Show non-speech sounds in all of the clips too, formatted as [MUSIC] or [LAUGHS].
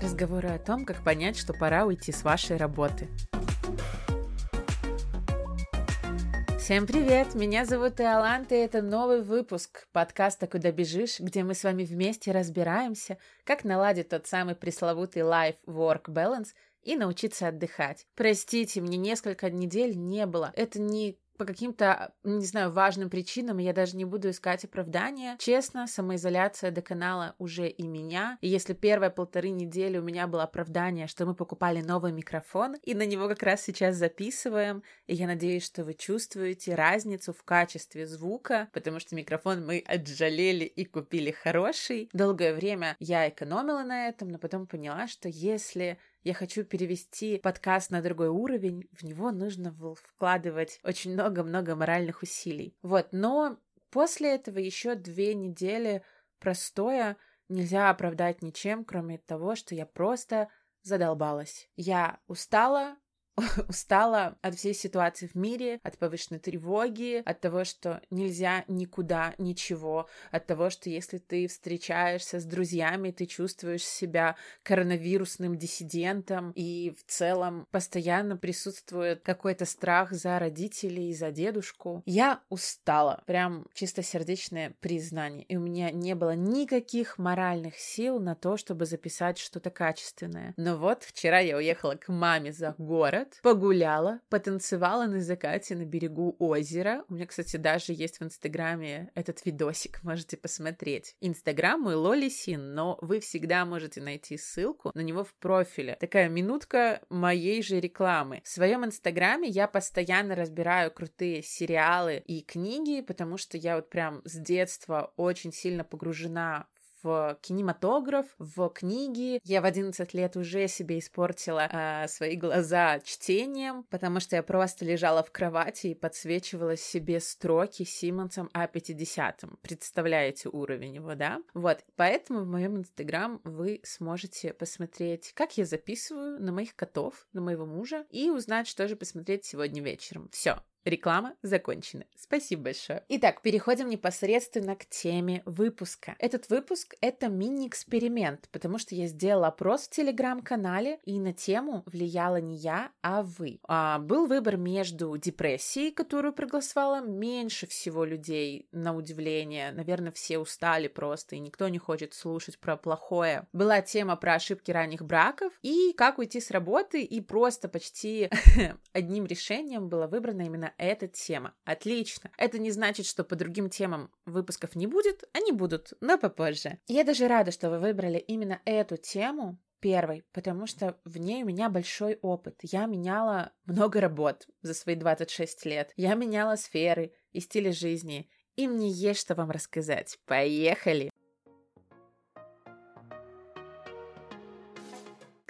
Разговоры о том, как понять, что пора уйти с вашей работы. Всем привет! Меня зовут Иоланта, и это новый выпуск подкаста «Куда бежишь», где мы с вами вместе разбираемся, как наладить тот самый пресловутый life-work balance и научиться отдыхать. Простите, мне несколько недель не было. Это не по каким-то, не знаю, важным причинам, я даже не буду искать оправдания. Честно, самоизоляция до канала уже и меня. И если первые полторы недели у меня было оправдание, что мы покупали новый микрофон, и на него как раз сейчас записываем, и я надеюсь, что вы чувствуете разницу в качестве звука, потому что микрофон мы отжалели и купили хороший. Долгое время я экономила на этом, но потом поняла, что если я хочу перевести подкаст на другой уровень, в него нужно вкладывать очень много-много моральных усилий. Вот, но после этого еще две недели простоя нельзя оправдать ничем, кроме того, что я просто задолбалась. Я устала, [LAUGHS] устала от всей ситуации в мире, от повышенной тревоги, от того, что нельзя никуда ничего, от того, что если ты встречаешься с друзьями, ты чувствуешь себя коронавирусным диссидентом, и в целом постоянно присутствует какой-то страх за родителей, за дедушку. Я устала, прям чистосердечное признание, и у меня не было никаких моральных сил на то, чтобы записать что-то качественное. Но вот вчера я уехала к маме за город, город, погуляла, потанцевала на закате на берегу озера. У меня, кстати, даже есть в Инстаграме этот видосик, [LAUGHS] можете посмотреть. Инстаграм мой Лоли Син, но вы всегда можете найти ссылку на него в профиле. Такая минутка моей же рекламы. В своем Инстаграме я постоянно разбираю крутые сериалы и книги, потому что я вот прям с детства очень сильно погружена в кинематограф, в книги. Я в 11 лет уже себе испортила э, свои глаза чтением, потому что я просто лежала в кровати и подсвечивала себе строки Симмонсом А50. Представляете уровень его, да? Вот, поэтому в моем инстаграм вы сможете посмотреть, как я записываю на моих котов, на моего мужа, и узнать, что же посмотреть сегодня вечером. Все, Реклама закончена. Спасибо большое. Итак, переходим непосредственно к теме выпуска. Этот выпуск — это мини-эксперимент, потому что я сделала опрос в Телеграм-канале, и на тему влияла не я, а вы. А, был выбор между депрессией, которую проголосовало меньше всего людей, на удивление. Наверное, все устали просто, и никто не хочет слушать про плохое. Была тема про ошибки ранних браков, и как уйти с работы, и просто почти [LAUGHS] одним решением было выбрано именно эта тема. Отлично. Это не значит, что по другим темам выпусков не будет, они будут, но попозже. Я даже рада, что вы выбрали именно эту тему, первой, потому что в ней у меня большой опыт. Я меняла много работ за свои 26 лет. Я меняла сферы и стили жизни. И мне есть что вам рассказать. Поехали!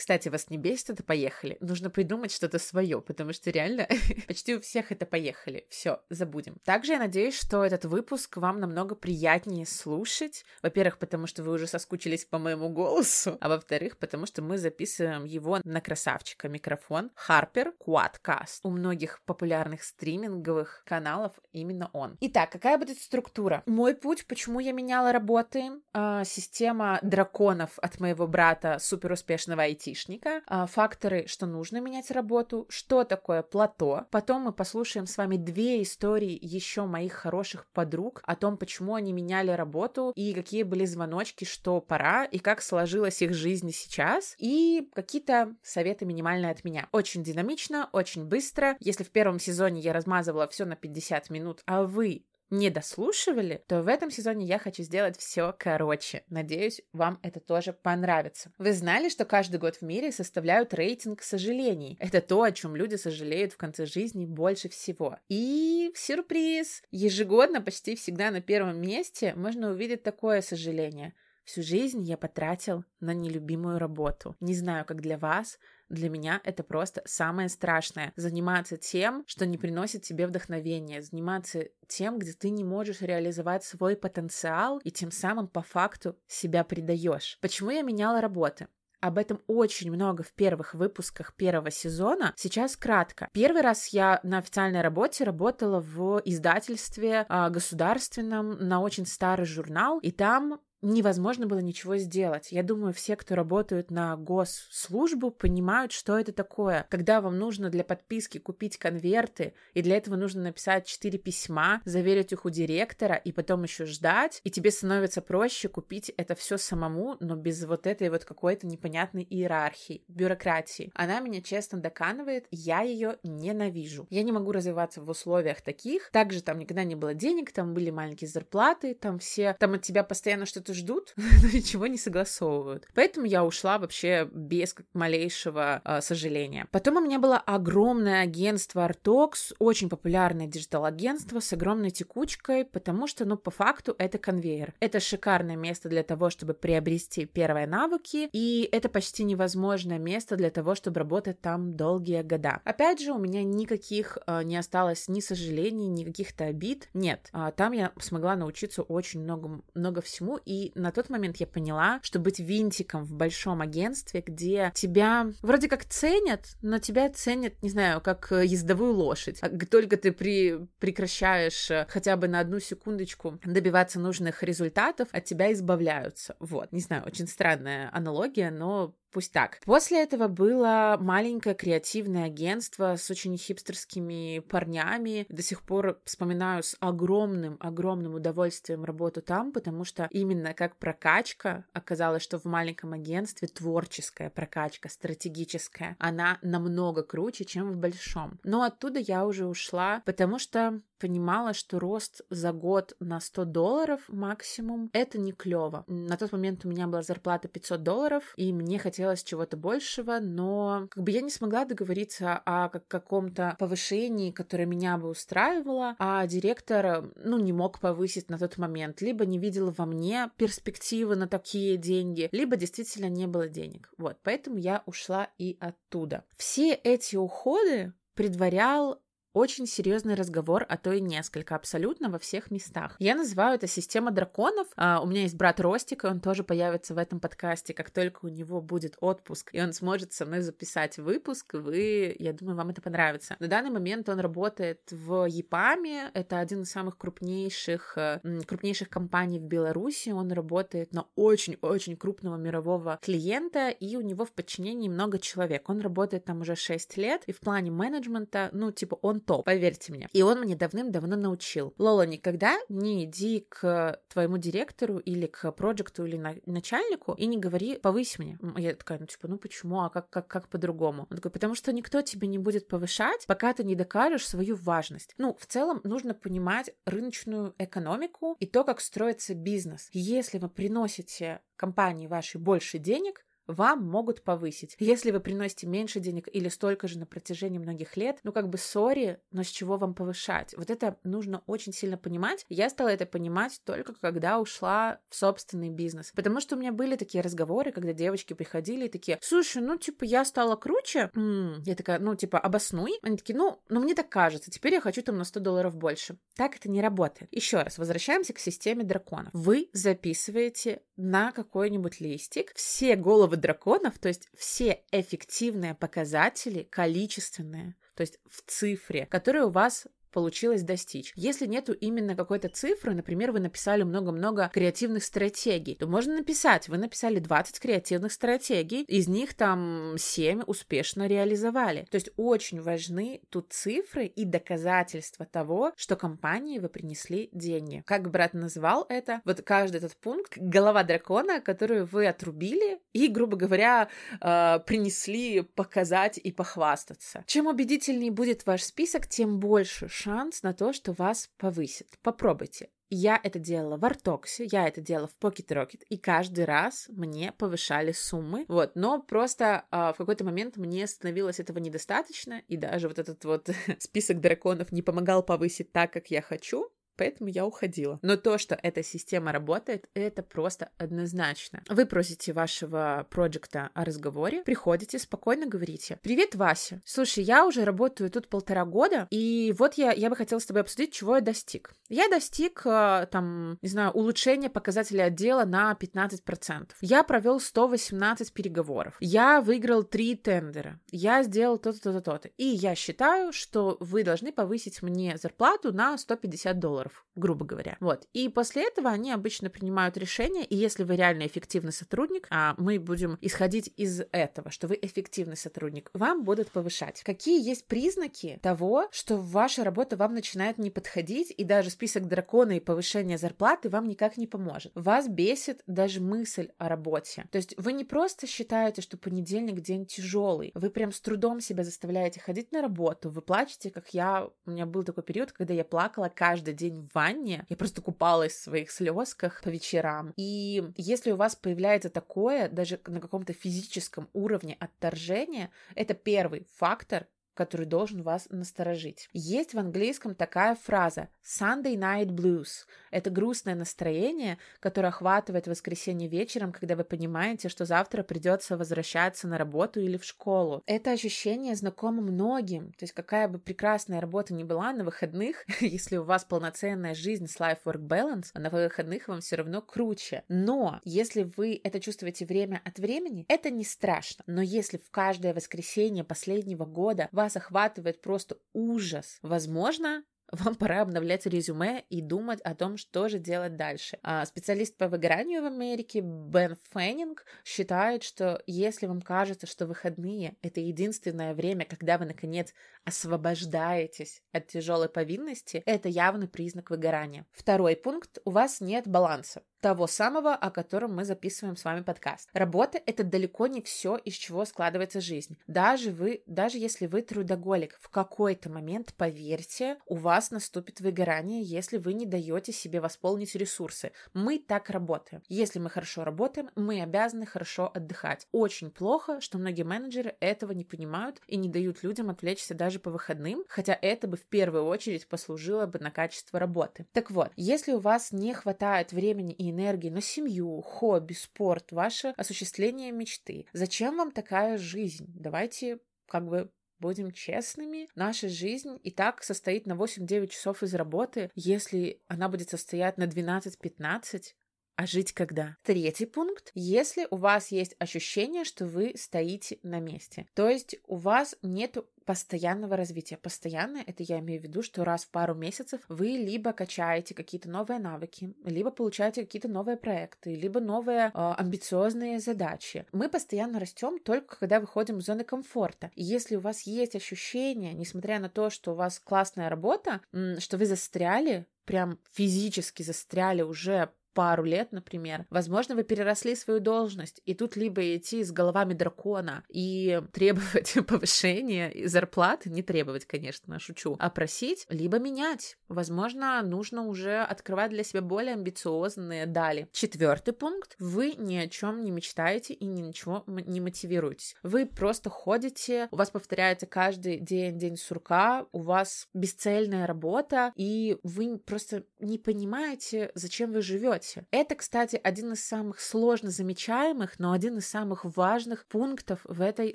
Кстати, вас не бесит это поехали? Нужно придумать что-то свое, потому что реально [LAUGHS] почти у всех это поехали. Все, забудем. Также я надеюсь, что этот выпуск вам намного приятнее слушать. Во-первых, потому что вы уже соскучились по моему голосу, а во-вторых, потому что мы записываем его на красавчика микрофон Harper Quadcast. У многих популярных стриминговых каналов именно он. Итак, какая будет структура? Мой путь, почему я меняла работы, э, система драконов от моего брата, супер успешного IT айтишника, а, факторы, что нужно менять работу, что такое плато. Потом мы послушаем с вами две истории еще моих хороших подруг о том, почему они меняли работу и какие были звоночки, что пора и как сложилась их жизнь сейчас. И какие-то советы минимальные от меня. Очень динамично, очень быстро. Если в первом сезоне я размазывала все на 50 минут, а вы не дослушивали, то в этом сезоне я хочу сделать все короче. Надеюсь, вам это тоже понравится. Вы знали, что каждый год в мире составляют рейтинг сожалений? Это то, о чем люди сожалеют в конце жизни больше всего. И сюрприз! Ежегодно почти всегда на первом месте можно увидеть такое сожаление. Всю жизнь я потратил на нелюбимую работу. Не знаю, как для вас, для меня это просто самое страшное. Заниматься тем, что не приносит тебе вдохновения, заниматься тем, где ты не можешь реализовать свой потенциал и тем самым по факту себя предаешь. Почему я меняла работы? Об этом очень много в первых выпусках первого сезона. Сейчас кратко. Первый раз я на официальной работе работала в издательстве э, государственном на очень старый журнал, и там невозможно было ничего сделать. Я думаю, все, кто работают на госслужбу, понимают, что это такое. Когда вам нужно для подписки купить конверты, и для этого нужно написать 4 письма, заверить их у директора, и потом еще ждать, и тебе становится проще купить это все самому, но без вот этой вот какой-то непонятной иерархии, бюрократии. Она меня честно доканывает, я ее ненавижу. Я не могу развиваться в условиях таких. Также там никогда не было денег, там были маленькие зарплаты, там все, там от тебя постоянно что-то что-то ждут, [LAUGHS] но ничего не согласовывают. Поэтому я ушла вообще без малейшего э, сожаления. Потом у меня было огромное агентство Artox, очень популярное digital-агентство с огромной текучкой, потому что, ну, по факту это конвейер. Это шикарное место для того, чтобы приобрести первые навыки, и это почти невозможное место для того, чтобы работать там долгие года. Опять же, у меня никаких э, не осталось ни сожалений, ни каких-то обид. Нет, э, там я смогла научиться очень много, много всему, и и на тот момент я поняла, что быть винтиком в большом агентстве, где тебя вроде как ценят, но тебя ценят, не знаю, как э, ездовую лошадь. А только ты при, прекращаешь э, хотя бы на одну секундочку добиваться нужных результатов, от тебя избавляются. Вот, не знаю, очень странная аналогия, но Пусть так. После этого было маленькое креативное агентство с очень хипстерскими парнями. До сих пор вспоминаю с огромным-огромным удовольствием работу там, потому что именно как прокачка оказалось, что в маленьком агентстве творческая прокачка, стратегическая, она намного круче, чем в большом. Но оттуда я уже ушла, потому что понимала, что рост за год на 100 долларов максимум — это не клево. На тот момент у меня была зарплата 500 долларов, и мне хотелось чего-то большего, но как бы я не смогла договориться о каком-то повышении, которое меня бы устраивало, а директор, ну, не мог повысить на тот момент, либо не видел во мне перспективы на такие деньги, либо действительно не было денег. Вот, поэтому я ушла и оттуда. Все эти уходы предварял очень серьезный разговор, а то и несколько, абсолютно во всех местах. Я называю это система драконов. А, у меня есть брат Ростик, и он тоже появится в этом подкасте, как только у него будет отпуск, и он сможет со мной записать выпуск, вы, я думаю, вам это понравится. На данный момент он работает в ЕПАМе, это один из самых крупнейших, э, крупнейших компаний в Беларуси, он работает на очень-очень крупного мирового клиента, и у него в подчинении много человек. Он работает там уже 6 лет, и в плане менеджмента, ну, типа, он топ, поверьте мне. И он мне давным-давно научил. Лола, никогда не иди к твоему директору или к проекту или на- начальнику и не говори, повысь мне. Я такая, ну типа, ну почему, а как, как, как по-другому? Он такой, потому что никто тебе не будет повышать, пока ты не докажешь свою важность. Ну, в целом нужно понимать рыночную экономику и то, как строится бизнес. Если вы приносите компании вашей больше денег, вам могут повысить. Если вы приносите меньше денег или столько же на протяжении многих лет, ну как бы сори, но с чего вам повышать? Вот это нужно очень сильно понимать. Я стала это понимать только когда ушла в собственный бизнес. Потому что у меня были такие разговоры, когда девочки приходили и такие, слушай, ну типа я стала круче. М-м. Я такая, ну типа обоснуй. Они такие, ну, ну мне так кажется, теперь я хочу там на 100 долларов больше. Так это не работает. Еще раз, возвращаемся к системе драконов. Вы записываете на какой-нибудь листик все головы драконов, то есть все эффективные показатели, количественные, то есть в цифре, которые у вас получилось достичь. Если нету именно какой-то цифры, например, вы написали много-много креативных стратегий, то можно написать, вы написали 20 креативных стратегий, из них там 7 успешно реализовали. То есть очень важны тут цифры и доказательства того, что компании вы принесли деньги. Как брат назвал это, вот каждый этот пункт, голова дракона, которую вы отрубили и, грубо говоря, э, принесли показать и похвастаться. Чем убедительнее будет ваш список, тем больше шанс на то, что вас повысят. Попробуйте. Я это делала в Артоксе, я это делала в Pocket Rocket, и каждый раз мне повышали суммы, вот, но просто э, в какой-то момент мне становилось этого недостаточно, и даже вот этот вот [LAUGHS] список драконов не помогал повысить так, как я хочу, поэтому я уходила. Но то, что эта система работает, это просто однозначно. Вы просите вашего проекта о разговоре, приходите, спокойно говорите. Привет, Вася. Слушай, я уже работаю тут полтора года, и вот я, я бы хотела с тобой обсудить, чего я достиг. Я достиг, э, там, не знаю, улучшения показателей отдела на 15%. Я провел 118 переговоров. Я выиграл 3 тендера. Я сделал то-то, то-то, то-то. И я считаю, что вы должны повысить мне зарплату на 150 долларов долларов, грубо говоря. Вот. И после этого они обычно принимают решение, и если вы реально эффективный сотрудник, а мы будем исходить из этого, что вы эффективный сотрудник, вам будут повышать. Какие есть признаки того, что ваша работа вам начинает не подходить, и даже список дракона и повышение зарплаты вам никак не поможет. Вас бесит даже мысль о работе. То есть вы не просто считаете, что понедельник день тяжелый, вы прям с трудом себя заставляете ходить на работу, вы плачете, как я, у меня был такой период, когда я плакала каждый день в ванне, я просто купалась в своих слезках по вечерам. И если у вас появляется такое, даже на каком-то физическом уровне отторжения, это первый фактор, который должен вас насторожить. Есть в английском такая фраза Sunday Night Blues. Это грустное настроение, которое охватывает воскресенье вечером, когда вы понимаете, что завтра придется возвращаться на работу или в школу. Это ощущение знакомо многим. То есть какая бы прекрасная работа ни была на выходных, [LAUGHS] если у вас полноценная жизнь с life-work balance, на выходных вам все равно круче. Но если вы это чувствуете время от времени, это не страшно. Но если в каждое воскресенье последнего года вас вас охватывает просто ужас. Возможно, вам пора обновлять резюме и думать о том, что же делать дальше. А специалист по выгоранию в Америке Бен Феннинг считает, что если вам кажется, что выходные — это единственное время, когда вы, наконец, освобождаетесь от тяжелой повинности, это явный признак выгорания. Второй пункт — у вас нет баланса того самого, о котором мы записываем с вами подкаст. Работа — это далеко не все, из чего складывается жизнь. Даже вы, даже если вы трудоголик, в какой-то момент, поверьте, у вас наступит выгорание, если вы не даете себе восполнить ресурсы. Мы так работаем. Если мы хорошо работаем, мы обязаны хорошо отдыхать. Очень плохо, что многие менеджеры этого не понимают и не дают людям отвлечься даже по выходным, хотя это бы в первую очередь послужило бы на качество работы. Так вот, если у вас не хватает времени и энергии на семью, хобби, спорт, ваше осуществление мечты. Зачем вам такая жизнь? Давайте как бы Будем честными, наша жизнь и так состоит на 8-9 часов из работы. Если она будет состоять на 12-15, а жить когда? Третий пункт. Если у вас есть ощущение, что вы стоите на месте, то есть у вас нет постоянного развития. Постоянно, это я имею в виду, что раз в пару месяцев вы либо качаете какие-то новые навыки, либо получаете какие-то новые проекты, либо новые э, амбициозные задачи. Мы постоянно растем только когда выходим из зоны комфорта. И если у вас есть ощущение, несмотря на то, что у вас классная работа, что вы застряли, прям физически застряли уже пару лет, например, возможно, вы переросли свою должность, и тут либо идти с головами дракона и [LAUGHS] требовать повышения и зарплаты, не требовать, конечно, шучу, а просить, либо менять. Возможно, нужно уже открывать для себя более амбициозные дали. Четвертый пункт. Вы ни о чем не мечтаете и ни на чего не мотивируетесь. Вы просто ходите, у вас повторяется каждый день день сурка, у вас бесцельная работа, и вы просто не понимаете, зачем вы живете работе. Это, кстати, один из самых сложно замечаемых, но один из самых важных пунктов в этой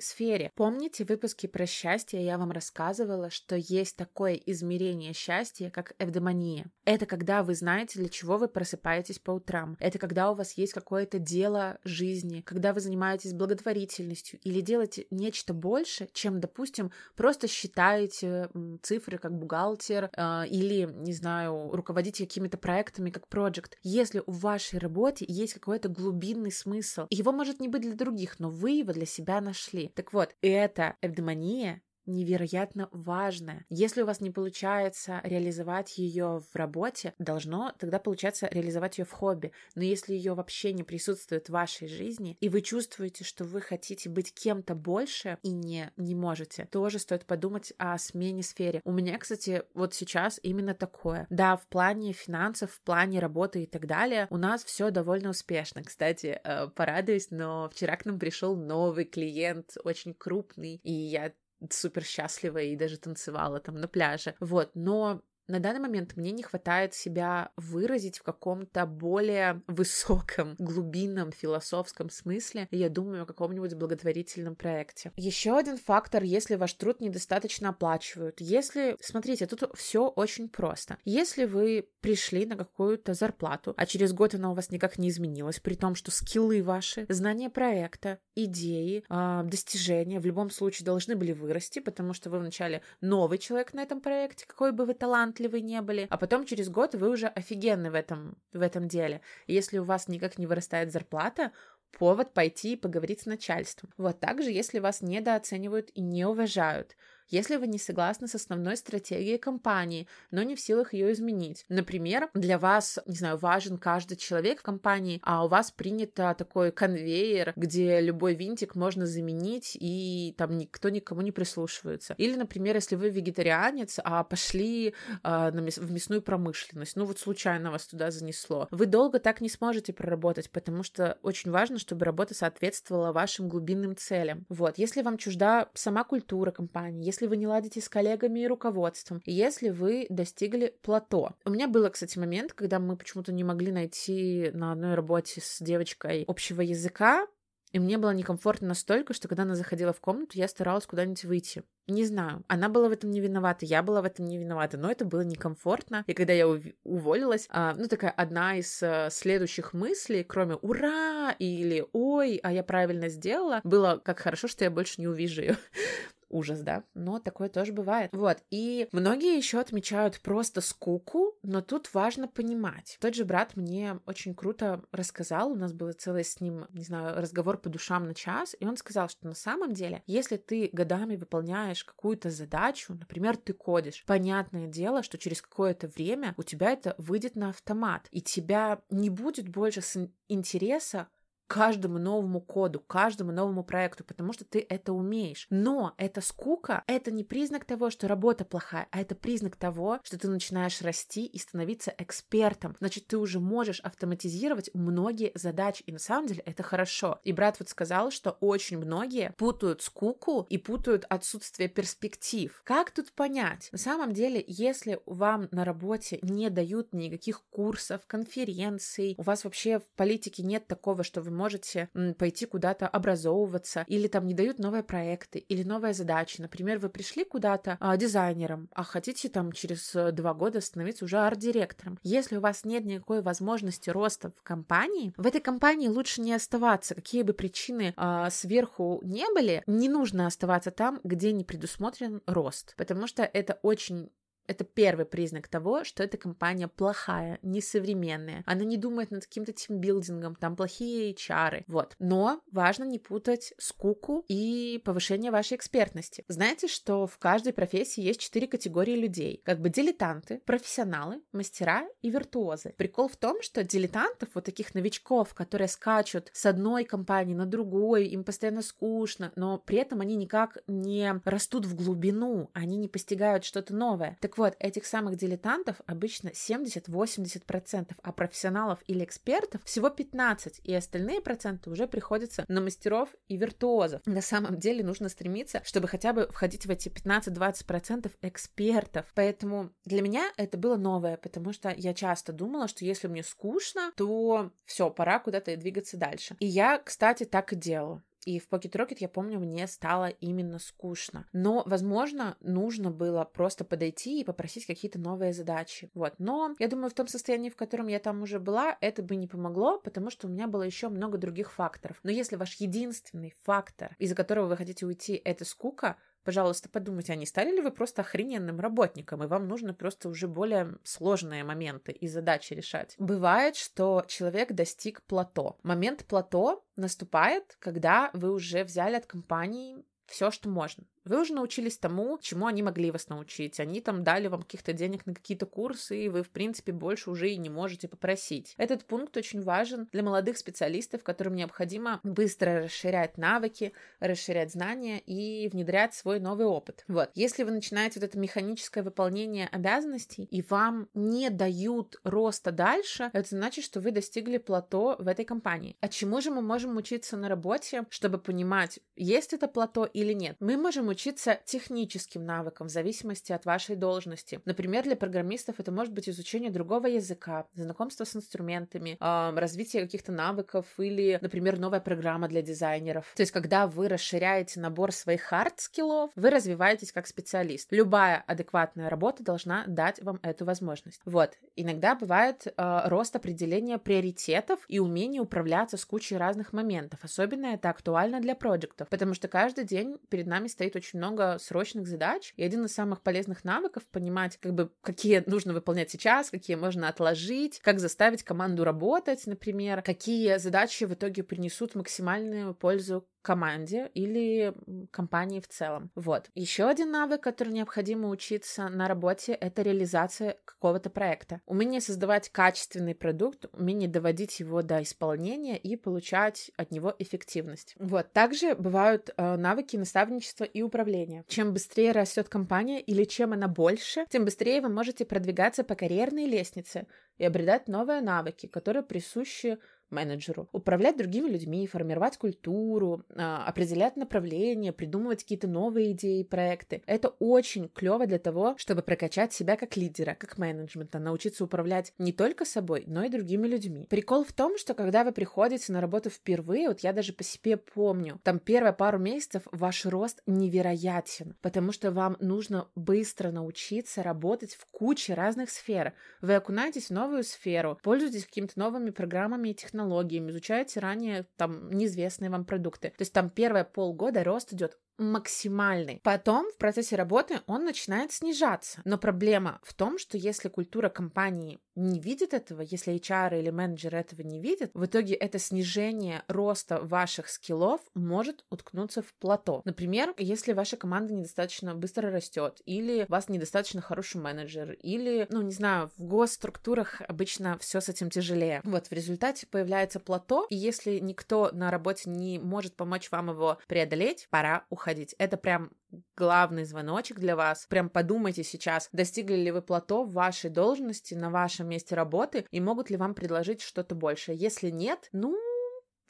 сфере. Помните выпуски про счастье, я вам рассказывала, что есть такое измерение счастья, как эвдемония. Это когда вы знаете, для чего вы просыпаетесь по утрам. Это когда у вас есть какое-то дело жизни, когда вы занимаетесь благотворительностью или делаете нечто больше, чем, допустим, просто считаете цифры как бухгалтер э, или, не знаю, руководите какими-то проектами как проект. Если в вашей работе есть какой-то глубинный смысл. Его может не быть для других, но вы его для себя нашли. Так вот, это эвдемония невероятно важная. Если у вас не получается реализовать ее в работе, должно тогда получаться реализовать ее в хобби. Но если ее вообще не присутствует в вашей жизни, и вы чувствуете, что вы хотите быть кем-то больше и не, не можете, тоже стоит подумать о смене сфере. У меня, кстати, вот сейчас именно такое. Да, в плане финансов, в плане работы и так далее, у нас все довольно успешно. Кстати, э, порадуюсь, но вчера к нам пришел новый клиент, очень крупный, и я супер счастлива и даже танцевала там на пляже. Вот, но на данный момент мне не хватает себя выразить в каком-то более [LAUGHS] высоком, глубинном философском смысле. Я думаю о каком-нибудь благотворительном проекте. Еще один фактор, если ваш труд недостаточно оплачивают. Если, смотрите, тут все очень просто. Если вы пришли на какую-то зарплату, а через год она у вас никак не изменилась, при том, что скиллы ваши, знания проекта, идеи, э, достижения в любом случае должны были вырасти, потому что вы вначале новый человек на этом проекте, какой бы вы талант талантливые не были, а потом через год вы уже офигенны в этом, в этом деле. И если у вас никак не вырастает зарплата, повод пойти и поговорить с начальством. Вот также, если вас недооценивают и не уважают, если вы не согласны с основной стратегией компании, но не в силах ее изменить. Например, для вас, не знаю, важен каждый человек в компании, а у вас принято такой конвейер, где любой винтик можно заменить, и там никто никому не прислушивается. Или, например, если вы вегетарианец, а пошли э, на мяс- в мясную промышленность, ну вот случайно вас туда занесло, вы долго так не сможете проработать, потому что очень важно, чтобы работа соответствовала вашим глубинным целям. Вот, если вам чужда сама культура компании, если вы не ладите с коллегами и руководством, если вы достигли плато. У меня был, кстати, момент, когда мы почему-то не могли найти на одной работе с девочкой общего языка, и мне было некомфортно настолько, что когда она заходила в комнату, я старалась куда-нибудь выйти. Не знаю, она была в этом не виновата, я была в этом не виновата, но это было некомфортно. И когда я уволилась, а, ну такая одна из а, следующих мыслей, кроме «Ура!» или «Ой, а я правильно сделала», было «Как хорошо, что я больше не увижу ее» [LAUGHS] ужас, да, но такое тоже бывает. Вот, и многие еще отмечают просто скуку, но тут важно понимать. Тот же брат мне очень круто рассказал, у нас был целый с ним, не знаю, разговор по душам на час, и он сказал, что на самом деле, если ты годами выполняешь какую-то задачу, например, ты кодишь, понятное дело, что через какое-то время у тебя это выйдет на автомат, и тебя не будет больше интереса каждому новому коду, каждому новому проекту, потому что ты это умеешь. Но эта скука — это не признак того, что работа плохая, а это признак того, что ты начинаешь расти и становиться экспертом. Значит, ты уже можешь автоматизировать многие задачи, и на самом деле это хорошо. И брат вот сказал, что очень многие путают скуку и путают отсутствие перспектив. Как тут понять? На самом деле, если вам на работе не дают никаких курсов, конференций, у вас вообще в политике нет такого, что вы можете пойти куда-то образовываться, или там не дают новые проекты, или новые задачи. Например, вы пришли куда-то а, дизайнером, а хотите там через э, два года становиться уже арт-директором. Если у вас нет никакой возможности роста в компании, в этой компании лучше не оставаться. Какие бы причины а, сверху не были, не нужно оставаться там, где не предусмотрен рост, потому что это очень это первый признак того, что эта компания плохая, несовременная. Она не думает над каким-то тимбилдингом, там плохие HR. Вот. Но важно не путать скуку и повышение вашей экспертности. Знаете, что в каждой профессии есть четыре категории людей. Как бы дилетанты, профессионалы, мастера и виртуозы. Прикол в том, что дилетантов, вот таких новичков, которые скачут с одной компании на другой, им постоянно скучно, но при этом они никак не растут в глубину, они не постигают что-то новое. Так так вот, этих самых дилетантов обычно 70-80%, а профессионалов или экспертов всего 15%, и остальные проценты уже приходятся на мастеров и виртуозов. На самом деле нужно стремиться, чтобы хотя бы входить в эти 15-20% экспертов. Поэтому для меня это было новое, потому что я часто думала, что если мне скучно, то все, пора куда-то двигаться дальше. И я, кстати, так и делала. И в Pocket Rocket, я помню, мне стало именно скучно. Но, возможно, нужно было просто подойти и попросить какие-то новые задачи. Вот. Но я думаю, в том состоянии, в котором я там уже была, это бы не помогло, потому что у меня было еще много других факторов. Но если ваш единственный фактор, из-за которого вы хотите уйти, это скука, Пожалуйста, подумайте, а не стали ли вы просто охрененным работником, и вам нужно просто уже более сложные моменты и задачи решать. Бывает, что человек достиг плато. Момент плато наступает, когда вы уже взяли от компании все, что можно. Вы уже научились тому, чему они могли вас научить. Они там дали вам каких-то денег на какие-то курсы, и вы, в принципе, больше уже и не можете попросить. Этот пункт очень важен для молодых специалистов, которым необходимо быстро расширять навыки, расширять знания и внедрять свой новый опыт. Вот. Если вы начинаете вот это механическое выполнение обязанностей, и вам не дают роста дальше, это значит, что вы достигли плато в этой компании. А чему же мы можем учиться на работе, чтобы понимать, есть это плато или нет? Мы можем учиться техническим навыкам в зависимости от вашей должности. Например, для программистов это может быть изучение другого языка, знакомство с инструментами, э, развитие каких-то навыков или, например, новая программа для дизайнеров. То есть, когда вы расширяете набор своих hard skill ов, вы развиваетесь как специалист. Любая адекватная работа должна дать вам эту возможность. Вот. Иногда бывает э, рост определения приоритетов и умение управляться с кучей разных моментов. Особенно это актуально для проектов, потому что каждый день перед нами стоит очень очень много срочных задач, и один из самых полезных навыков — понимать, как бы, какие нужно выполнять сейчас, какие можно отложить, как заставить команду работать, например, какие задачи в итоге принесут максимальную пользу команде или компании в целом. Вот. Еще один навык, который необходимо учиться на работе, это реализация какого-то проекта. Умение создавать качественный продукт, умение доводить его до исполнения и получать от него эффективность. Вот. Также бывают э, навыки наставничества и управления. Чем быстрее растет компания или чем она больше, тем быстрее вы можете продвигаться по карьерной лестнице и обретать новые навыки, которые присущи менеджеру, управлять другими людьми, формировать культуру, а, определять направление, придумывать какие-то новые идеи, проекты. Это очень клево для того, чтобы прокачать себя как лидера, как менеджмента, научиться управлять не только собой, но и другими людьми. Прикол в том, что когда вы приходите на работу впервые, вот я даже по себе помню, там первые пару месяцев ваш рост невероятен, потому что вам нужно быстро научиться работать в куче разных сфер. Вы окунаетесь в новую сферу, пользуетесь какими-то новыми программами и технологиями, технологиями, изучаете ранее там неизвестные вам продукты. То есть там первые полгода рост идет максимальный. Потом в процессе работы он начинает снижаться. Но проблема в том, что если культура компании не видит этого, если HR или менеджер этого не видят, в итоге это снижение роста ваших скиллов может уткнуться в плато. Например, если ваша команда недостаточно быстро растет, или у вас недостаточно хороший менеджер, или, ну, не знаю, в госструктурах обычно все с этим тяжелее. Вот, в результате появляется плато, и если никто на работе не может помочь вам его преодолеть, пора уходить уходить. Это прям главный звоночек для вас. Прям подумайте сейчас, достигли ли вы плато в вашей должности, на вашем месте работы, и могут ли вам предложить что-то большее. Если нет, ну,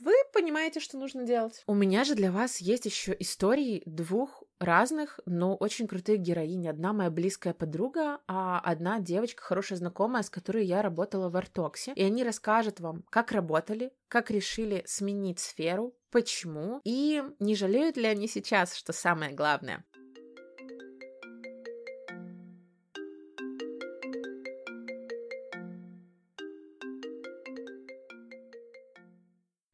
вы понимаете, что нужно делать. У меня же для вас есть еще истории двух разных, но очень крутых героинь. Одна моя близкая подруга, а одна девочка, хорошая знакомая, с которой я работала в Артоксе. И они расскажут вам, как работали, как решили сменить сферу, почему, и не жалеют ли они сейчас, что самое главное.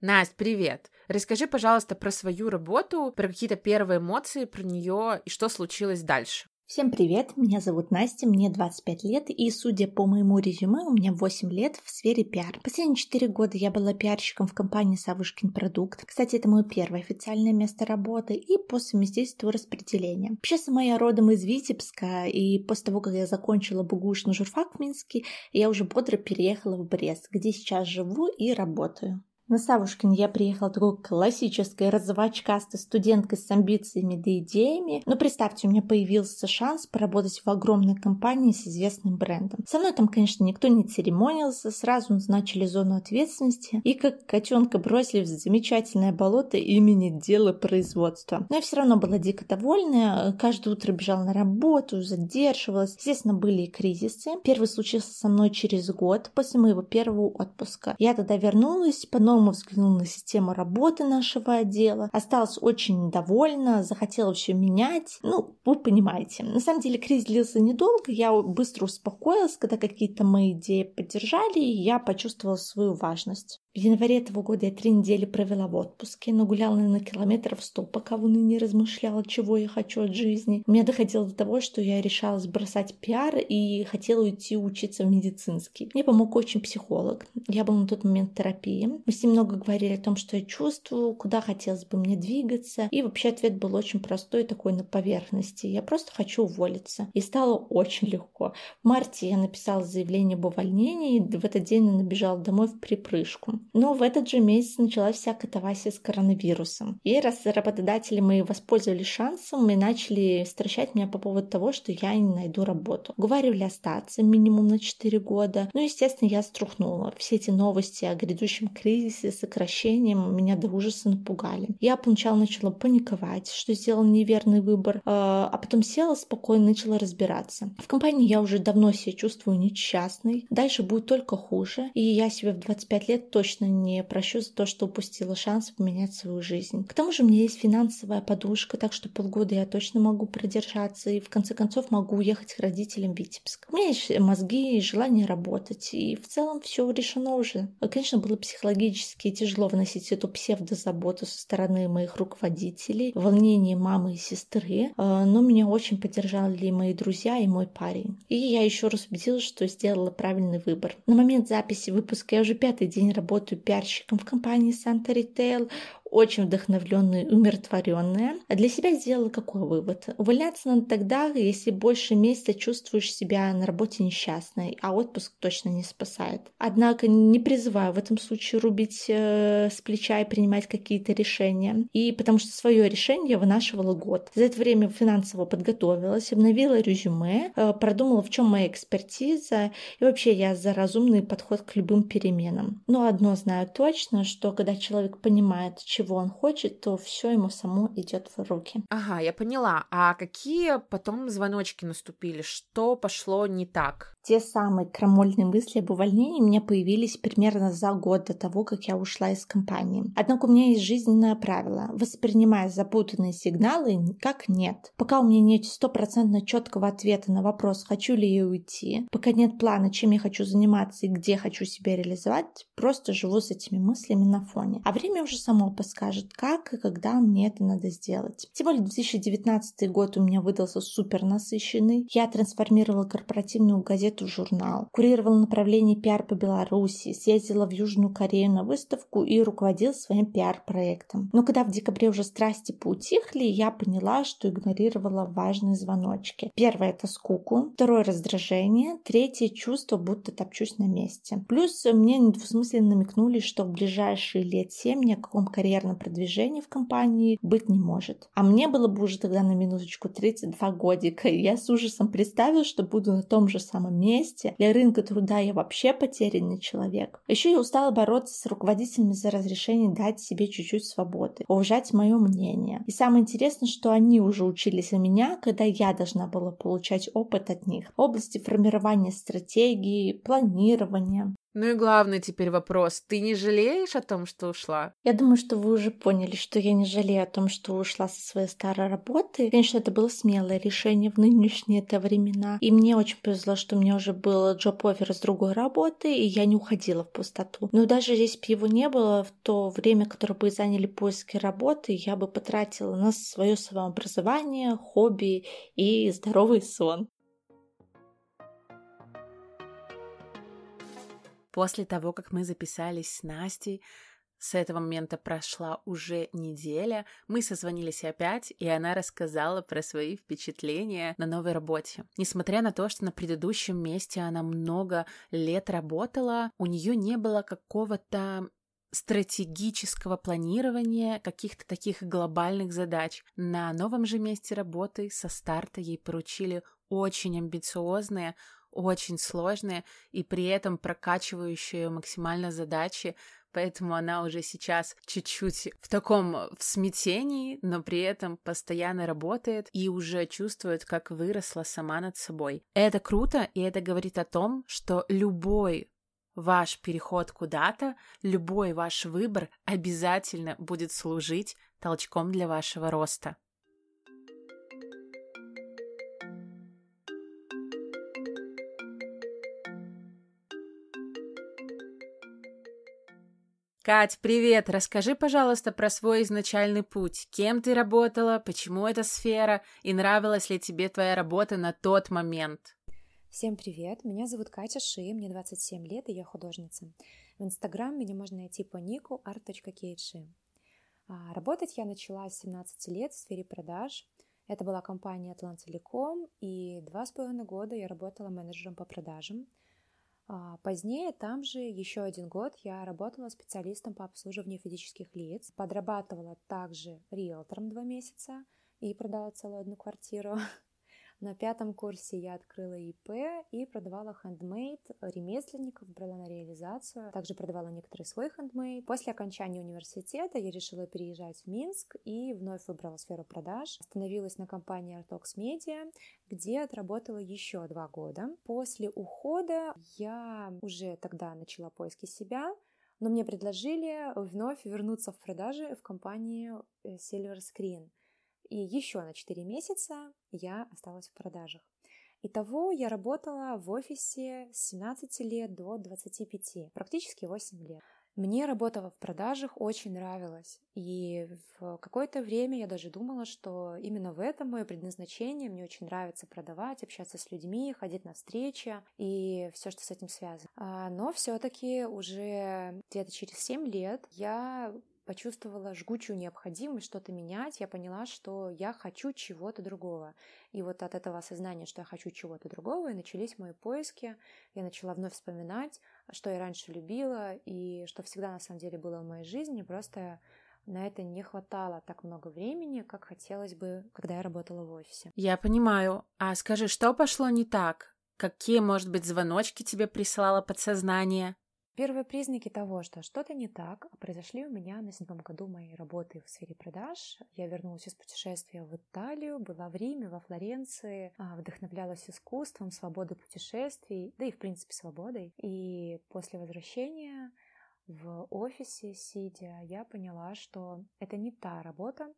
Настя, привет! Расскажи, пожалуйста, про свою работу, про какие-то первые эмоции про нее и что случилось дальше. Всем привет, меня зовут Настя, мне 25 лет, и, судя по моему резюме, у меня 8 лет в сфере пиар. Последние 4 года я была пиарщиком в компании «Савушкин продукт». Кстати, это мое первое официальное место работы и по совместительству распределения. Вообще, сама я родом из Витебска, и после того, как я закончила БГУшный журфак в Минске, я уже бодро переехала в Брест, где сейчас живу и работаю. На Савушкин я приехала такой классической розовочкастой студенткой с амбициями да идеями. Но представьте, у меня появился шанс поработать в огромной компании с известным брендом. Со мной там, конечно, никто не церемонился, сразу назначили зону ответственности и как котенка бросили в замечательное болото имени дела производства. Но я все равно была дико довольна, каждое утро бежала на работу, задерживалась. Естественно, были и кризисы. Первый случился со мной через год после моего первого отпуска. Я тогда вернулась, по новому по-новому взглянула на систему работы нашего отдела, осталась очень недовольна, захотела все менять. Ну, вы понимаете. На самом деле кризис длился недолго, я быстро успокоилась, когда какие-то мои идеи поддержали, и я почувствовала свою важность. В январе этого года я три недели провела в отпуске, нагуляла на километров сто, пока в не размышляла, чего я хочу от жизни. У меня доходило до того, что я решала сбросать пиар и хотела уйти учиться в медицинский. Мне помог очень психолог. Я была на тот момент в терапии. Мы с ним много говорили о том, что я чувствую, куда хотелось бы мне двигаться. И вообще ответ был очень простой, такой на поверхности. Я просто хочу уволиться. И стало очень легко. В марте я написала заявление об увольнении, и в этот день я набежала домой в припрыжку. Но в этот же месяц началась вся катавасия с коронавирусом. И раз работодатели мои воспользовались шансом и начали стращать меня по поводу того, что я не найду работу. Уговаривали остаться минимум на 4 года. Ну, естественно, я струхнула. Все эти новости о грядущем кризисе, сокращением меня до ужаса напугали. Я поначалу начала паниковать, что сделала неверный выбор, а, а потом села спокойно, начала разбираться. В компании я уже давно себя чувствую несчастной. Дальше будет только хуже. И я себе в 25 лет точно точно не прощу за то, что упустила шанс поменять свою жизнь. К тому же у меня есть финансовая подушка, так что полгода я точно могу продержаться и в конце концов могу уехать к родителям в Витебск. У меня есть мозги и желание работать, и в целом все решено уже. Конечно, было психологически тяжело вносить эту псевдозаботу со стороны моих руководителей, волнение мамы и сестры, а, но меня очень поддержали мои друзья и мой парень. И я еще раз убедилась, что сделала правильный выбор. На момент записи выпуска я уже пятый день работаю пиарщиком в компании Santa Retail очень вдохновленная и умиротворенная. А для себя сделала какой вывод? Увольняться надо тогда, если больше месяца чувствуешь себя на работе несчастной, а отпуск точно не спасает. Однако не призываю в этом случае рубить э, с плеча и принимать какие-то решения. И потому что свое решение я вынашивала год. За это время финансово подготовилась, обновила резюме, э, продумала, в чем моя экспертиза. И вообще я за разумный подход к любым переменам. Но одно знаю точно, что когда человек понимает, чего он хочет, то все ему само идет в руки. Ага, я поняла. А какие потом звоночки наступили? Что пошло не так? Те самые крамольные мысли об увольнении у меня появились примерно за год до того, как я ушла из компании. Однако у меня есть жизненное правило. Воспринимая запутанные сигналы, как нет. Пока у меня нет стопроцентно четкого ответа на вопрос, хочу ли я уйти, пока нет плана, чем я хочу заниматься и где хочу себя реализовать, просто живу с этими мыслями на фоне. А время уже само подскажет, как и когда мне это надо сделать. Тем более 2019 год у меня выдался супер насыщенный. Я трансформировала корпоративную газету в журнал, курировала направление пиар по Беларуси, съездила в Южную Корею на выставку и руководила своим пиар-проектом. Но когда в декабре уже страсти поутихли, я поняла, что игнорировала важные звоночки. Первое — это скуку, второе — раздражение, третье — чувство, будто топчусь на месте. Плюс мне недвусмысленно намекнули, что в ближайшие лет семь ни о каком карьерном продвижении в компании быть не может. А мне было бы уже тогда на минуточку 32 годика, и я с ужасом представила, что буду на том же самом месте. Для рынка труда я вообще потерянный человек. Еще я устала бороться с руководителями за разрешение дать себе чуть-чуть свободы, уважать мое мнение. И самое интересное, что они уже учились у меня, когда я должна была получать опыт от них в области формирования стратегии, планирования. Ну и главный теперь вопрос. Ты не жалеешь о том, что ушла? Я думаю, что вы уже поняли, что я не жалею о том, что ушла со своей старой работы. Конечно, это было смелое решение в нынешние это времена. И мне очень повезло, что у меня уже был джоб-офер с другой работы, и я не уходила в пустоту. Но даже если бы его не было, в то время, которое бы заняли поиски работы, я бы потратила на свое самообразование, хобби и здоровый сон. После того, как мы записались с Настей, с этого момента прошла уже неделя, мы созвонились опять, и она рассказала про свои впечатления на новой работе. Несмотря на то, что на предыдущем месте она много лет работала, у нее не было какого-то стратегического планирования каких-то таких глобальных задач. На новом же месте работы со старта ей поручили очень амбициозные, очень сложные и при этом прокачивающие максимально задачи, поэтому она уже сейчас чуть-чуть в таком в смятении, но при этом постоянно работает и уже чувствует, как выросла сама над собой. Это круто, и это говорит о том, что любой ваш переход куда-то, любой ваш выбор обязательно будет служить толчком для вашего роста. Кать, привет! Расскажи, пожалуйста, про свой изначальный путь. Кем ты работала, почему эта сфера, и нравилась ли тебе твоя работа на тот момент? Всем привет! Меня зовут Катя Ши, мне 27 лет, и я художница. В Инстаграм меня можно найти по нику art.кейши. А, работать я начала с 17 лет в сфере продаж. Это была компания Атлантелеком, и два с половиной года я работала менеджером по продажам – позднее там же еще один год я работала специалистом по обслуживанию физических лиц, подрабатывала также риэлтором два месяца и продала целую одну квартиру. [LAUGHS] На пятом курсе я открыла ИП и продавала хендмейд ремесленников, брала на реализацию. Также продавала некоторый свой хендмейд. После окончания университета я решила переезжать в Минск и вновь выбрала сферу продаж. Остановилась на компании Artox Media, где отработала еще два года. После ухода я уже тогда начала поиски себя, но мне предложили вновь вернуться в продажи в компании э, Silver Screen – и еще на 4 месяца я осталась в продажах. Итого я работала в офисе с 17 лет до 25, практически 8 лет. Мне работа в продажах очень нравилась. И в какое-то время я даже думала, что именно в этом мое предназначение. Мне очень нравится продавать, общаться с людьми, ходить на встречи и все, что с этим связано. А, но все-таки уже где-то через 7 лет я почувствовала жгучую необходимость что-то менять, я поняла, что я хочу чего-то другого. И вот от этого осознания, что я хочу чего-то другого, и начались мои поиски. Я начала вновь вспоминать, что я раньше любила, и что всегда на самом деле было в моей жизни, просто на это не хватало так много времени, как хотелось бы, когда я работала в офисе. Я понимаю. А скажи, что пошло не так? Какие, может быть, звоночки тебе присылало подсознание? Первые признаки того, что что-то не так, произошли у меня на седьмом году моей работы в сфере продаж. Я вернулась из путешествия в Италию, была в Риме, во Флоренции, а, вдохновлялась искусством, свободой путешествий, да и, в принципе, свободой. И после возвращения в офисе, сидя, я поняла, что это не та работа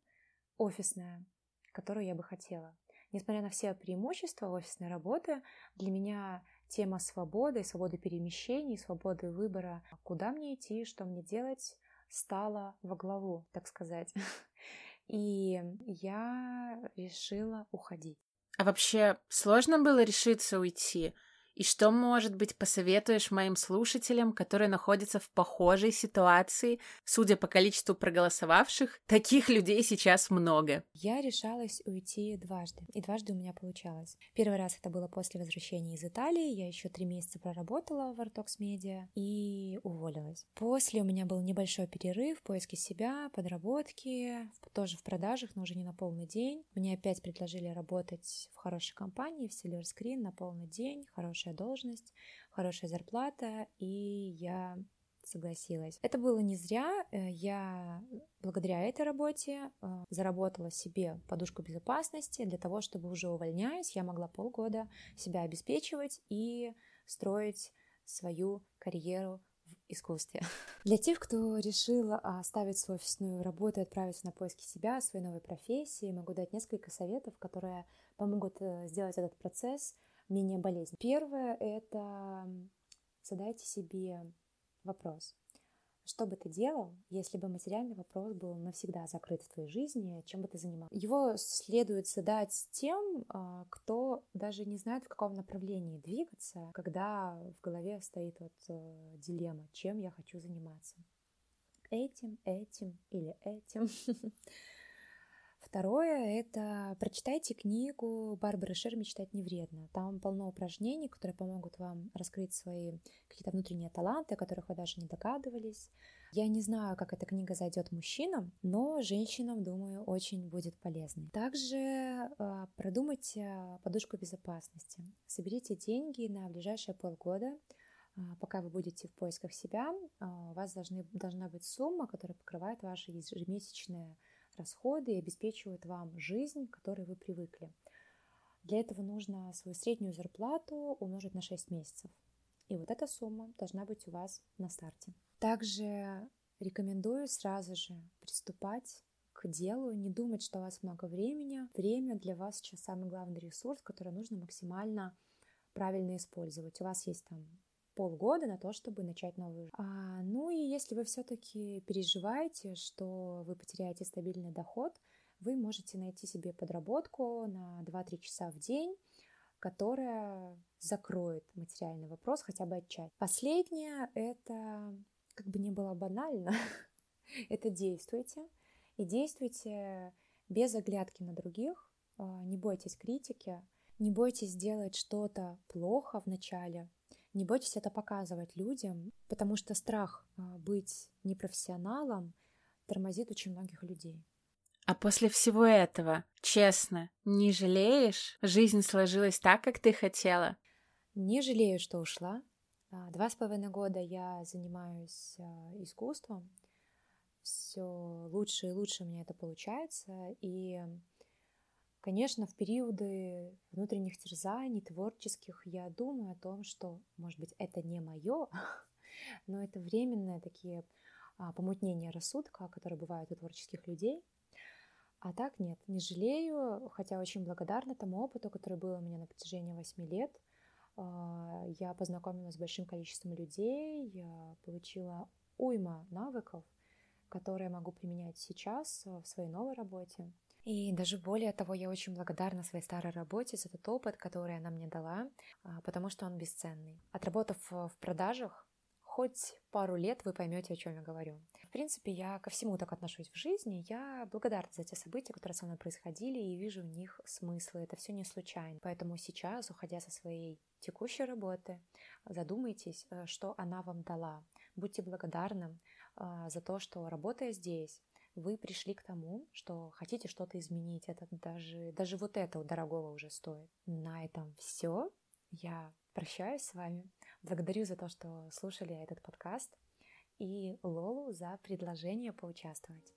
офисная, которую я бы хотела. Несмотря на все преимущества офисной работы, для меня тема свободы, свободы перемещений, свободы выбора, куда мне идти, что мне делать, стала во главу, так сказать. [LAUGHS] И я решила уходить. А вообще сложно было решиться уйти? И что, может быть, посоветуешь моим слушателям, которые находятся в похожей ситуации? Судя по количеству проголосовавших, таких людей сейчас много. Я решалась уйти дважды, и дважды у меня получалось. Первый раз это было после возвращения из Италии, я еще три месяца проработала в Artox Media и уволилась. После у меня был небольшой перерыв в поиске себя, подработки, тоже в продажах, но уже не на полный день. Мне опять предложили работать в хорошей компании, в Silver Screen на полный день, хороший хорошая должность, хорошая зарплата, и я согласилась. Это было не зря. Э, я благодаря этой работе э, заработала себе подушку безопасности для того, чтобы уже увольняясь, я могла полгода себя обеспечивать и строить свою карьеру в искусстве. [LAUGHS] Для тех, кто решил оставить свою офисную работу и отправиться на поиски себя, своей новой профессии, могу дать несколько советов, которые помогут э, сделать этот процесс менее болезнь. Первое — это задайте себе вопрос. Что бы ты делал, если бы материальный вопрос был навсегда закрыт в твоей жизни, чем бы ты занимался? Его следует задать тем, а, кто даже не знает, в каком направлении двигаться, когда в голове стоит вот э, дилемма, чем я хочу заниматься. Этим, этим или этим. [LAUGHS] Второе — это прочитайте книгу Барбары Шер «Мечтать не вредно». Там полно упражнений, которые помогут вам раскрыть свои какие-то внутренние таланты, о которых вы даже не догадывались. Я не знаю, как эта книга зайдет мужчинам, но женщинам, думаю, очень будет полезной. Также э, продумайте подушку безопасности. Соберите деньги на ближайшие полгода, пока вы будете в поисках себя, у вас должны, должна быть сумма, которая покрывает ваши ежемесячные расходы и обеспечивают вам жизнь, к которой вы привыкли. Для этого нужно свою среднюю зарплату умножить на 6 месяцев. И вот эта сумма должна быть у вас на старте. Также рекомендую сразу же приступать к делу, не думать, что у вас много времени. Время для вас сейчас самый главный ресурс, который нужно максимально правильно использовать. У вас есть там полгода на то, чтобы начать новую жизнь. А, ну и если вы все-таки переживаете, что вы потеряете стабильный доход, вы можете найти себе подработку на 2-3 часа в день, которая закроет материальный вопрос хотя бы отчасти. Последнее — это, как бы не было банально, [LAUGHS] это действуйте. И действуйте без оглядки на других, а, не бойтесь критики, не бойтесь сделать что-то плохо в начале, не бойтесь это показывать людям, потому что страх а, быть непрофессионалом тормозит очень многих людей. А после всего этого, честно, не жалеешь? Жизнь сложилась так, как ты хотела? Не жалею, что ушла. А, два с половиной года я занимаюсь а, искусством. Все лучше и лучше мне это получается. И Конечно, в периоды внутренних терзаний, творческих, я думаю о том, что, может быть, это не мое, [LAUGHS] но это временные такие а, помутнения рассудка, которые бывают у творческих людей. А так нет, не жалею, хотя очень благодарна тому опыту, который был у меня на протяжении восьми лет. А, я познакомилась с большим количеством людей, я получила уйма навыков, которые я могу применять сейчас в своей новой работе. И даже более того, я очень благодарна своей старой работе за тот опыт, который она мне дала, а, потому что он бесценный. Отработав в продажах, хоть пару лет вы поймете, о чем я говорю. В принципе, я ко всему так отношусь в жизни. Я благодарна за те события, которые со мной происходили, и вижу в них смыслы. Это все не случайно. Поэтому сейчас, уходя со своей текущей работы, задумайтесь, э, что она вам дала. Будьте благодарны а, за то, что работая здесь, вы пришли к тому, что хотите что-то изменить. Это даже, даже вот это дорогого уже стоит. На этом все. Я прощаюсь с вами. Благодарю за то, что слушали этот подкаст. И Лолу за предложение поучаствовать.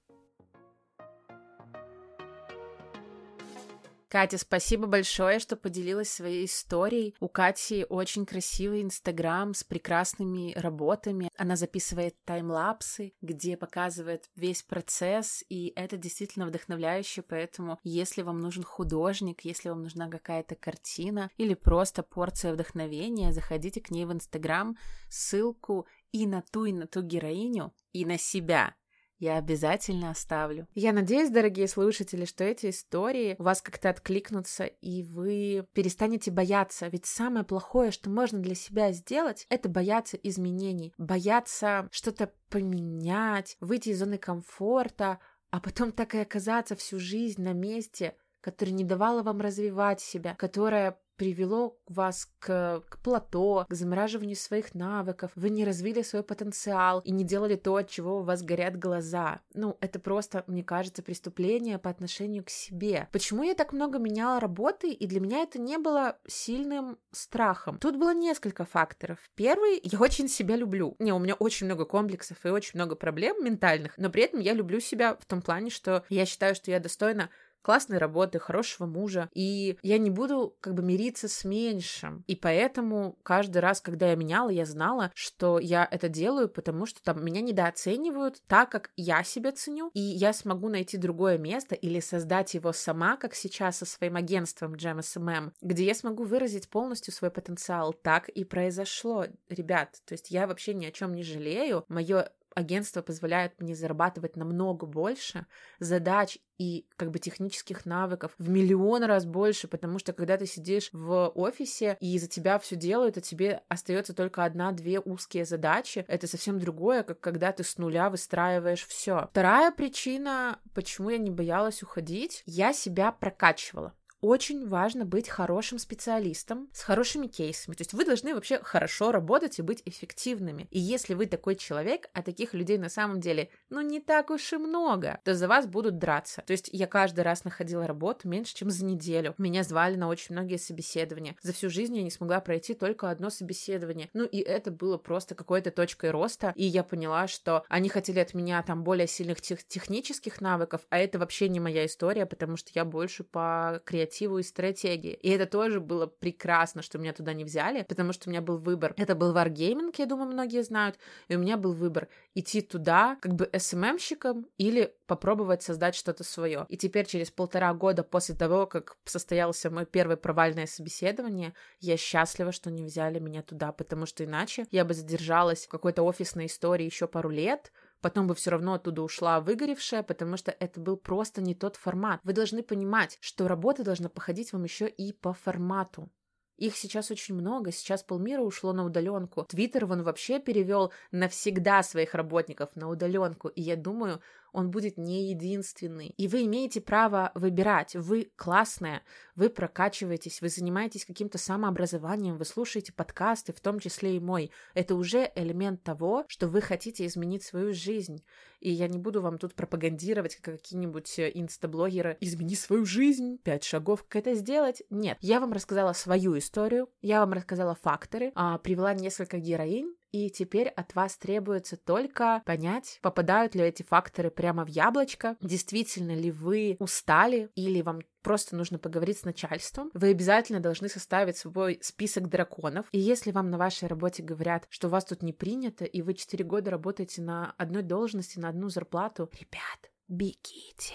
Катя, спасибо большое, что поделилась своей историей. У Кати очень красивый инстаграм с прекрасными работами. Она записывает таймлапсы, где показывает весь процесс, и это действительно вдохновляюще, поэтому если вам нужен художник, если вам нужна какая-то картина или просто порция вдохновения, заходите к ней в инстаграм, ссылку и на ту, и на ту героиню, и на себя я обязательно оставлю. Я надеюсь, дорогие слушатели, что эти истории у вас как-то откликнутся, и вы перестанете бояться. Ведь самое плохое, что можно для себя сделать, это бояться изменений, бояться что-то поменять, выйти из зоны комфорта, а потом так и оказаться всю жизнь на месте, которое не давало вам развивать себя, которое привело вас к, к плато, к замораживанию своих навыков, вы не развили свой потенциал и не делали то, от чего у вас горят глаза. Ну, это просто, мне кажется, преступление по отношению к себе. Почему я так много меняла работы, и для меня это не было сильным страхом? Тут было несколько факторов. Первый, я очень себя люблю. Не, у меня очень много комплексов и очень много проблем ментальных, но при этом я люблю себя в том плане, что я считаю, что я достойна классной работы, хорошего мужа, и я не буду как бы мириться с меньшим. И поэтому каждый раз, когда я меняла, я знала, что я это делаю, потому что там меня недооценивают так, как я себя ценю, и я смогу найти другое место или создать его сама, как сейчас со своим агентством Jam SMM, где я смогу выразить полностью свой потенциал. Так и произошло, ребят. То есть я вообще ни о чем не жалею. Мое агентство позволяет мне зарабатывать намного больше задач и как бы технических навыков в миллион раз больше, потому что когда ты сидишь в офисе и за тебя все делают, а тебе остается только одна-две узкие задачи, это совсем другое, как когда ты с нуля выстраиваешь все. Вторая причина, почему я не боялась уходить, я себя прокачивала очень важно быть хорошим специалистом с хорошими кейсами. То есть вы должны вообще хорошо работать и быть эффективными. И если вы такой человек, а таких людей на самом деле, ну, не так уж и много, то за вас будут драться. То есть я каждый раз находила работу меньше, чем за неделю. Меня звали на очень многие собеседования. За всю жизнь я не смогла пройти только одно собеседование. Ну, и это было просто какой-то точкой роста. И я поняла, что они хотели от меня там более сильных тех технических навыков, а это вообще не моя история, потому что я больше по креативу креативу и стратегии. И это тоже было прекрасно, что меня туда не взяли, потому что у меня был выбор. Это был Wargaming, я думаю, многие знают, и у меня был выбор идти туда как бы СММщиком или попробовать создать что-то свое. И теперь через полтора года после того, как состоялось мое первое провальное собеседование, я счастлива, что не взяли меня туда, потому что иначе я бы задержалась в какой-то офисной истории еще пару лет, потом бы все равно оттуда ушла выгоревшая, потому что это был просто не тот формат. Вы должны понимать, что работа должна походить вам еще и по формату. Их сейчас очень много, сейчас полмира ушло на удаленку. Твиттер он вообще перевел навсегда своих работников на удаленку, и я думаю, он будет не единственный. И вы имеете право выбирать. Вы классная, вы прокачиваетесь, вы занимаетесь каким-то самообразованием, вы слушаете подкасты, в том числе и мой. Это уже элемент того, что вы хотите изменить свою жизнь. И я не буду вам тут пропагандировать, как какие-нибудь э, инстаблогеры «измени свою жизнь», «пять шагов, как это сделать». Нет, я вам рассказала свою историю, я вам рассказала факторы, а, привела несколько героинь, и теперь от вас требуется только понять, попадают ли эти факторы прямо в яблочко, действительно ли вы устали или вам просто нужно поговорить с начальством. Вы обязательно должны составить свой список драконов. И если вам на вашей работе говорят, что вас тут не принято, и вы 4 года работаете на одной должности, на одну зарплату, ребят, бегите.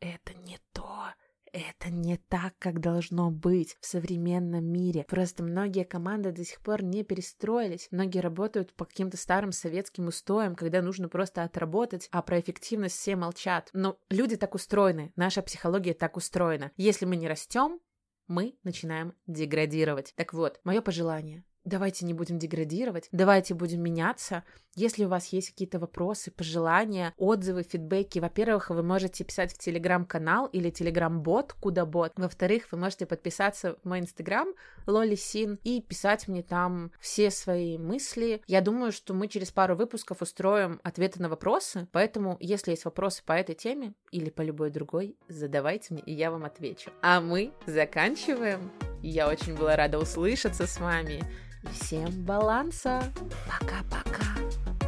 Это не то это не так, как должно быть в современном мире. Просто многие команды до сих пор не перестроились. Многие работают по каким-то старым советским устоям, когда нужно просто отработать, а про эффективность все молчат. Но люди так устроены, наша психология так устроена. Если мы не растем, мы начинаем деградировать. Так вот, мое пожелание. Давайте не будем деградировать, давайте будем меняться. Если у вас есть какие-то вопросы, пожелания, отзывы, фидбэки, во-первых, вы можете писать в телеграм-канал или телеграм-бот, куда бот. Во-вторых, вы можете подписаться в мой инстаграм, Лоли Син, и писать мне там все свои мысли. Я думаю, что мы через пару выпусков устроим ответы на вопросы, поэтому, если есть вопросы по этой теме или по любой другой, задавайте мне, и я вам отвечу. А мы заканчиваем. Я очень была рада услышаться с вами. Всем баланса. Пока-пока.